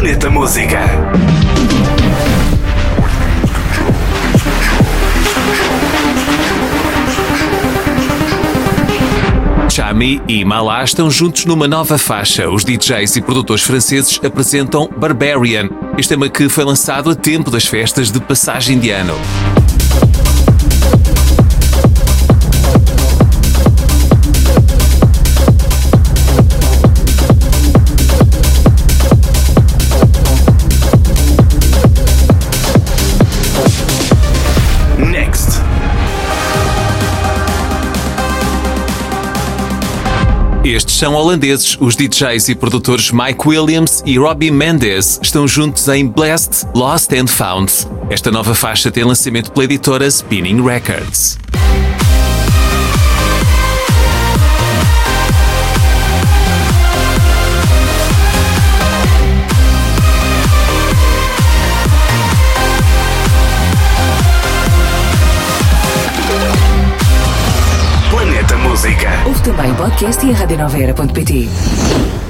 Planeta Música. Chami e Malá estão juntos numa nova faixa. Os DJs e produtores franceses apresentam Barbarian, este tema que foi lançado a tempo das festas de passagem de ano. Estes são holandeses. Os DJs e produtores Mike Williams e Robbie Mendes estão juntos em Blessed, Lost and Found. Esta nova faixa tem lançamento pela editora Spinning Records. Música. Ouve também o podcast e a.